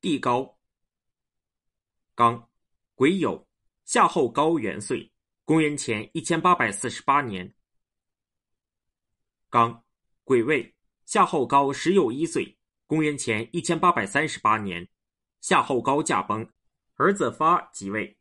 地高，刚，癸酉，夏后高元岁，公元前一千八百四十八年。刚，癸未，夏后高十有一岁，公元前一千八百三十八年，夏后高驾崩，儿子发即位。